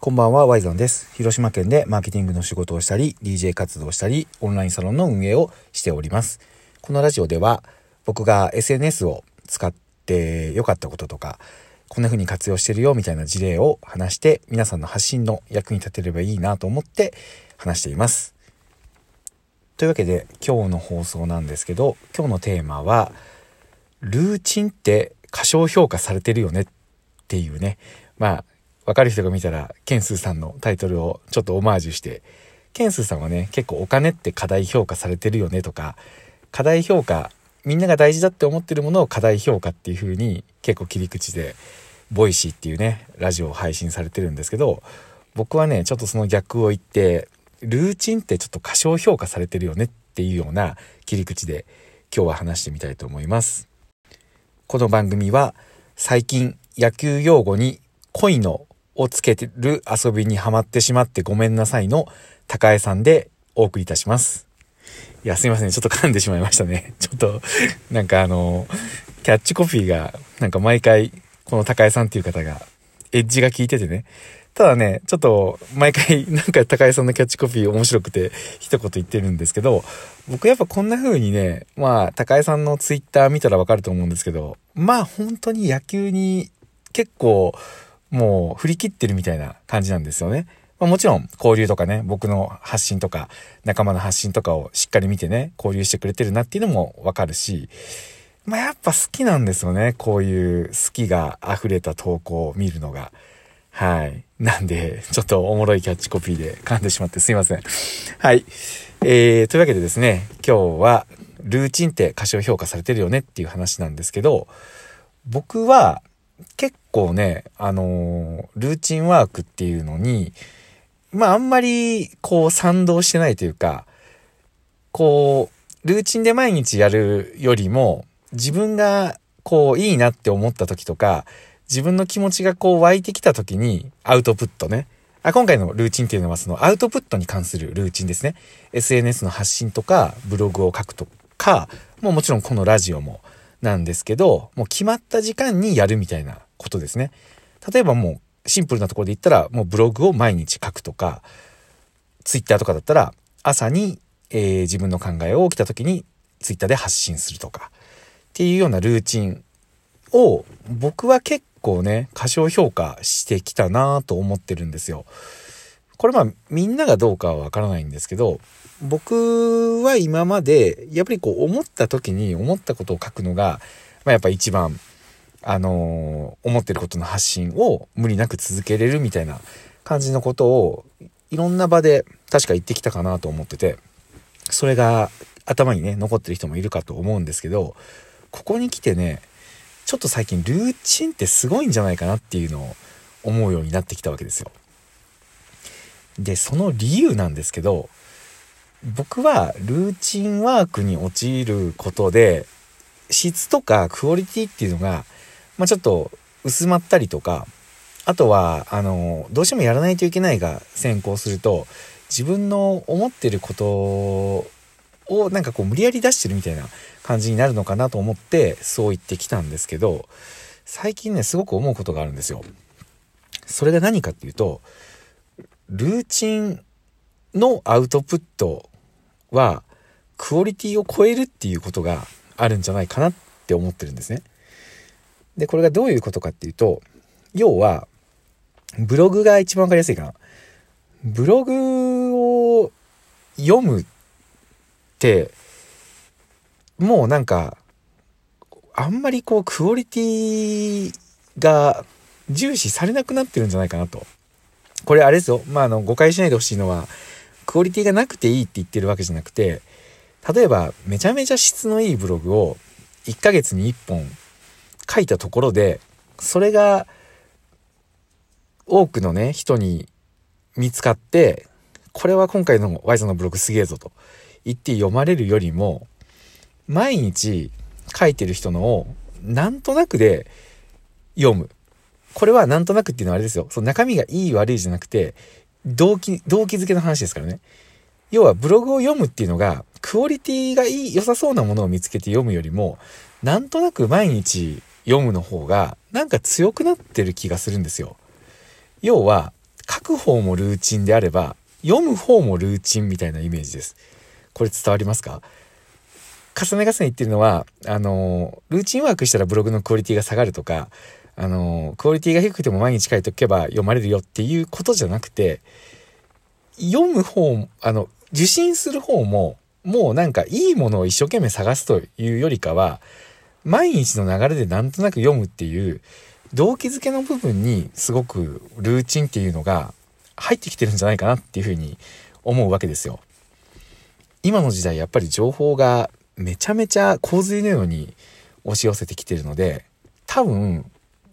こんばんは、ワイゾンです。広島県でマーケティングの仕事をしたり、DJ 活動したり、オンラインサロンの運営をしております。このラジオでは、僕が SNS を使って良かったこととか、こんな風に活用してるよみたいな事例を話して、皆さんの発信の役に立てればいいなと思って話しています。というわけで、今日の放送なんですけど、今日のテーマは、ルーチンって過小評価されてるよねっていうね、まあ、わかる人が見たら、ケンスーさんのタイトルをちょっとオマージュして、ケンスーさんはね、結構お金って過大評価されてるよねとか、過大評価、みんなが大事だって思ってるものを過大評価っていう風に結構切り口で、 Voicy っていうね、ラジオを配信されてるんですけど、僕はね、ちょっとその逆を言って、ルーチンってちょっと過小評価されてるよねっていうような切り口で今日は話してみたいと思います。この番組は最近野球用語に恋のをつけてる遊びにハマってしまってごめんなさいの高江さんでお送りいたします。いや、すいません。ちょっと噛んでしまいましたね。ちょっと、なんかあの、キャッチコピーが、なんか毎回、この高江さんっていう方が、エッジが効いててね。ただね、ちょっと、毎回、なんか高江さんのキャッチコピー面白くて、一言言ってるんですけど、僕やっぱこんな風にね、まあ、高江さんのツイッター見たらわかると思うんですけど、まあ本当に野球に結構、もう振り切ってるみたいな感じなんですよね。まあ、もちろん交流とかね、僕の発信とか、仲間の発信とかをしっかり見てね、交流してくれてるなっていうのもわかるし、まあやっぱ好きなんですよね。こういう好きが溢れた投稿を見るのが。はい。なんで、ちょっとおもろいキャッチコピーで噛んでしまってすいません。はい。えー、というわけでですね、今日は、ルーチンって過小評価されてるよねっていう話なんですけど、僕は結構ね、あのルーチンワークっていうのに、まああんまりこう賛同してないというか、こう、ルーチンで毎日やるよりも、自分がこういいなって思った時とか、自分の気持ちがこう湧いてきた時にアウトプットね。あ今回のルーチンっていうのはそのアウトプットに関するルーチンですね。SNS の発信とかブログを書くとか、もうもちろんこのラジオもなんですけど、もう決まった時間にやるみたいなことですね。例えばもうシンプルなところで言ったらもうブログを毎日書くとか、ツイッターとかだったら朝に、えー自分の考えを起きた時にツイッターで発信するとかっていうようなルーチンを僕は結構ね過小評価してきたなと思ってるんですよ。これまあみんながどうかはわからないんですけど僕は今までやっぱりこう思った時に思ったことを書くのが、まあ、やっぱ一番あのー思ってることの発信を無理なく続けれるみたいな感じのことをいろんな場で確か言ってきたかなと思っててそれが頭にね残ってる人もいるかと思うんですけどここに来てねちょっと最近ルーチンってすごいんじゃないかなっていうのを思うようになってきたわけですよ。でその理由なんですけど僕はルーチンワークに陥ることで質とかクオリティっていうのが、まあ、ちょっと薄まったりとかあとはあのどうしてもやらないといけないが先行すると自分の思ってることをなんかこう無理やり出してるみたいな感じになるのかなと思ってそう言ってきたんですけど最近ねすごく思うことがあるんですよ。それが何かっていうとルーチンのアウトプットはクオリティを超えるっていうことがあるんじゃないかなって思ってるんですね。でこれがどういうことかっていうと要はブログが一番わかりやすいかな。ブログを読むってもうなんかあんまりこうクオリティが重視されなくなってるんじゃないかなと。これあれですよ。まあ、あの、誤解しないでほしいのは、クオリティがなくていいって言ってるわけじゃなくて、例えば、めちゃめちゃ質のいいブログを1ヶ月に1本書いたところで、それが多くのね、人に見つかって、これは今回のワイズのブログすげえぞと言って読まれるよりも、毎日書いてる人のをなんとなくで読む。これはなんとなくっていうのはあれですよ。その中身がいい悪いじゃなくて、動機、動機づけの話ですからね。要はブログを読むっていうのが、クオリティがいい、良さそうなものを見つけて読むよりも、なんとなく毎日読むの方が、なんか強くなってる気がするんですよ。要は、書く方もルーチンであれば、読む方もルーチンみたいなイメージです。これ伝わりますか？重ね重ね言ってるのは、あの、ルーチンワークしたらブログのクオリティが下がるとか、あの、クオリティが低くても毎日書いておけば読まれるよっていうことじゃなくて、読む方、あの、受信する方も、もうなんかいいものを一生懸命探すというよりかは、毎日の流れでなんとなく読むっていう、動機づけの部分にすごくルーチンっていうのが入ってきてるんじゃないかなっていうふうに思うわけですよ。今の時代やっぱり情報がめちゃめちゃ洪水のように押し寄せてきてるので多分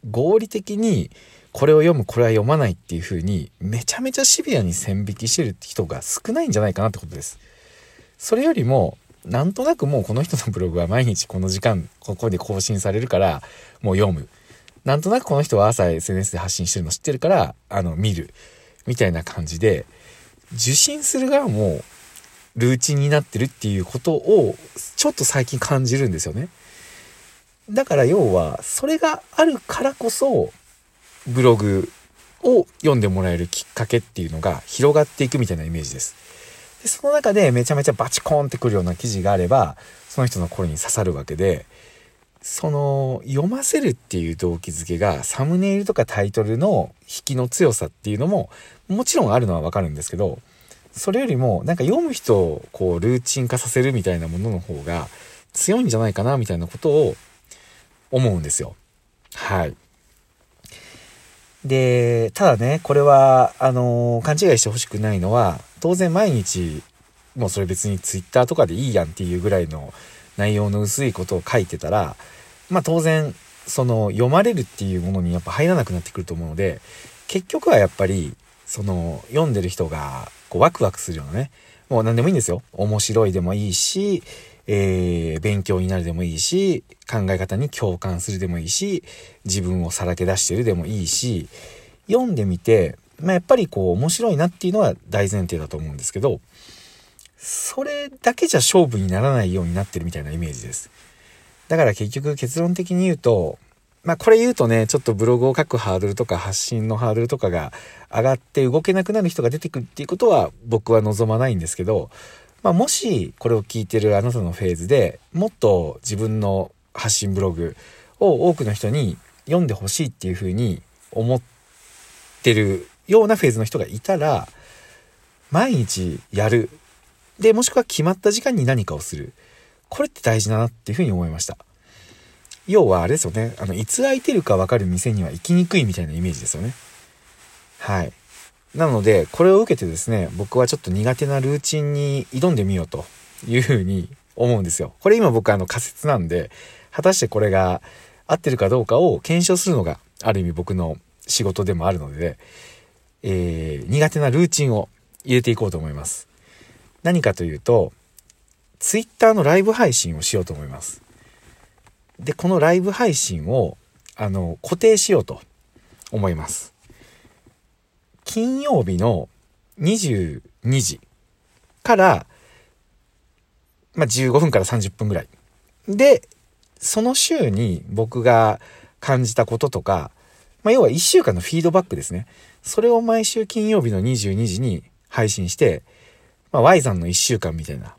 合理的にこれを読むこれは読まないっていう風にめちゃめちゃシビアに線引きしてる人が少ないんじゃないかなってことです。それよりもなんとなくもうこの人のブログは毎日この時間ここで更新されるからもう読む。なんとなくこの人は朝 SNS で発信してるの知ってるからあの見るみたいな感じで受信する側もルーチンになってるっていうことをちょっと最近感じるんですよね。だから要はそれがあるからこそブログを読んでもらえるきっかけっていうのが広がっていくみたいなイメージです。でその中でめちゃめちゃバチコーンってくるような記事があればその人の声に刺さるわけでその読ませるっていう動機づけがサムネイルとかタイトルの引きの強さっていうのももちろんあるのはわかるんですけどそれよりもなんか読む人をこうルーチン化させるみたいなものの方が強いんじゃないかなみたいなことを思うんですよ。はい。で、ただね、これは、あの勘違いしてほしくないのは、当然毎日、もうそれ別に twitter とかでいいやんっていうぐらいの内容の薄いことを書いてたら、まあ当然、その読まれるっていうものにやっぱ入らなくなってくると思うので、結局はやっぱり、その読んでる人がこうワクワクするようなね、もう何でもいいんですよ。面白いでもいいし、えー、勉強になるでもいいし、考え方に共感するでもいいし、自分をさらけ出してるでもいいし、読んでみて、まあ、やっぱりこう面白いなっていうのは大前提だと思うんですけど、それだけじゃ勝負にならないようになってるみたいなイメージです。だから結局結論的に言うと、まあこれ言うとね、ちょっとブログを書くハードルとか発信のハードルとかが上がって動けなくなる人が出てくるっていうことは僕は望まないんですけど、まあ、もしこれを聞いてるあなたのフェーズでもっと自分の発信ブログを多くの人に読んでほしいっていうふうに思ってるようなフェーズの人がいたら毎日やる。でもしくは決まった時間に何かをする。これって大事だなっていうふうに思いました。要はあれですよね。あのいつ空いてるか分かる店には行きにくいみたいなイメージですよね。はい。なので、これを受けてですね、僕はちょっと苦手なルーチンに挑んでみようというふうに思うんですよ。これ今僕あの仮説なんで、果たしてこれが合ってるかどうかを検証するのがある意味僕の仕事でもあるので、えー、苦手なルーチンを入れていこうと思います。何かというと、Twitter のライブ配信をしようと思います。で、このライブ配信を、あの、固定しようと思います。金曜日の22時から、まあ、15分から30分ぐらい。で、その週に僕が感じたこととか、まあ、要は1週間のフィードバックですね。それを毎週金曜日の22時に配信して、まあ、Y さんの1週間みたいな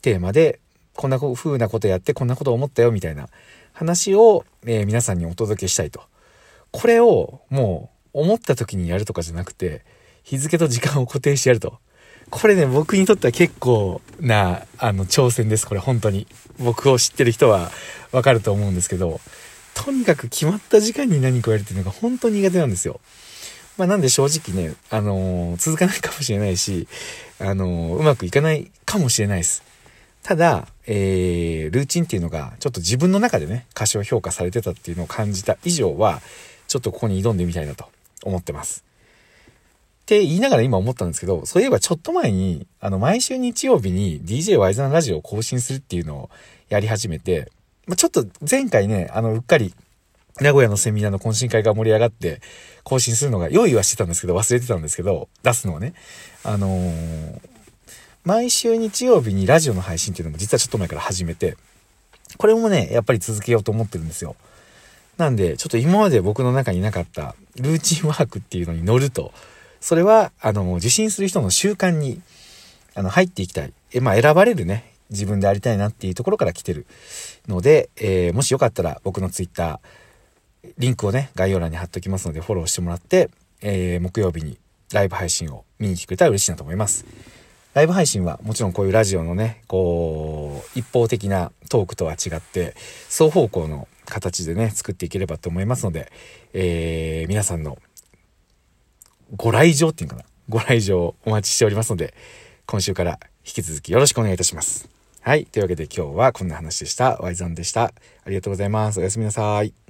テーマで、こんな風なことやってこんなこと思ったよみたいな話を、えー、皆さんにお届けしたいと。これをもう思った時にやるとかじゃなくて、日付と時間を固定してやると。これね、僕にとっては結構な、あの、挑戦です。これ本当に。僕を知ってる人はわかると思うんですけど、とにかく決まった時間に何かをやるっていうのが本当に苦手なんですよ。まあなんで正直ね、あのー、続かないかもしれないし、あのー、うまくいかないかもしれないです。ただ、えー、ルーチンっていうのがちょっと自分の中でね、歌唱評価されてたっていうのを感じた以上は、ちょっとここに挑んでみたいなと思ってます。って言いながら今思ったんですけど、そういえばちょっと前に、あの、毎週日曜日に DJ ワイザンラジオを更新するっていうのをやり始めて、まあ、ちょっと前回ね、あの、うっかり、名古屋のセミナーの懇親会が盛り上がって、更新するのが用意はしてたんですけど、忘れてたんですけど、出すのをね。あのー、毎週日曜日にラジオの配信っていうのも実はちょっと前から始めて、これもね、やっぱり続けようと思ってるんですよ。なんで、ちょっと今まで僕の中になかったルーチンワークっていうのに乗るとそれは、あの、受信する人の習慣に、あの、入っていきたい。え、まあ、選ばれるね、自分でありたいなっていうところから来てるので、えー、もしよかったら僕の Twitter、リンクをね、概要欄に貼っておきますので、フォローしてもらって、えー、木曜日にライブ配信を見に来てくれたら嬉しいなと思います。ライブ配信はもちろんこういうラジオのね、こう、一方的なトークとは違って、双方向の形でね、作っていければと思いますので、えー、皆さんのご来場っていうかな、ご来場お待ちしておりますので、今週から引き続きよろしくお願いいたします。はい。というわけで今日はこんな話でした。ワイザンでした。ありがとうございます。おやすみなさい。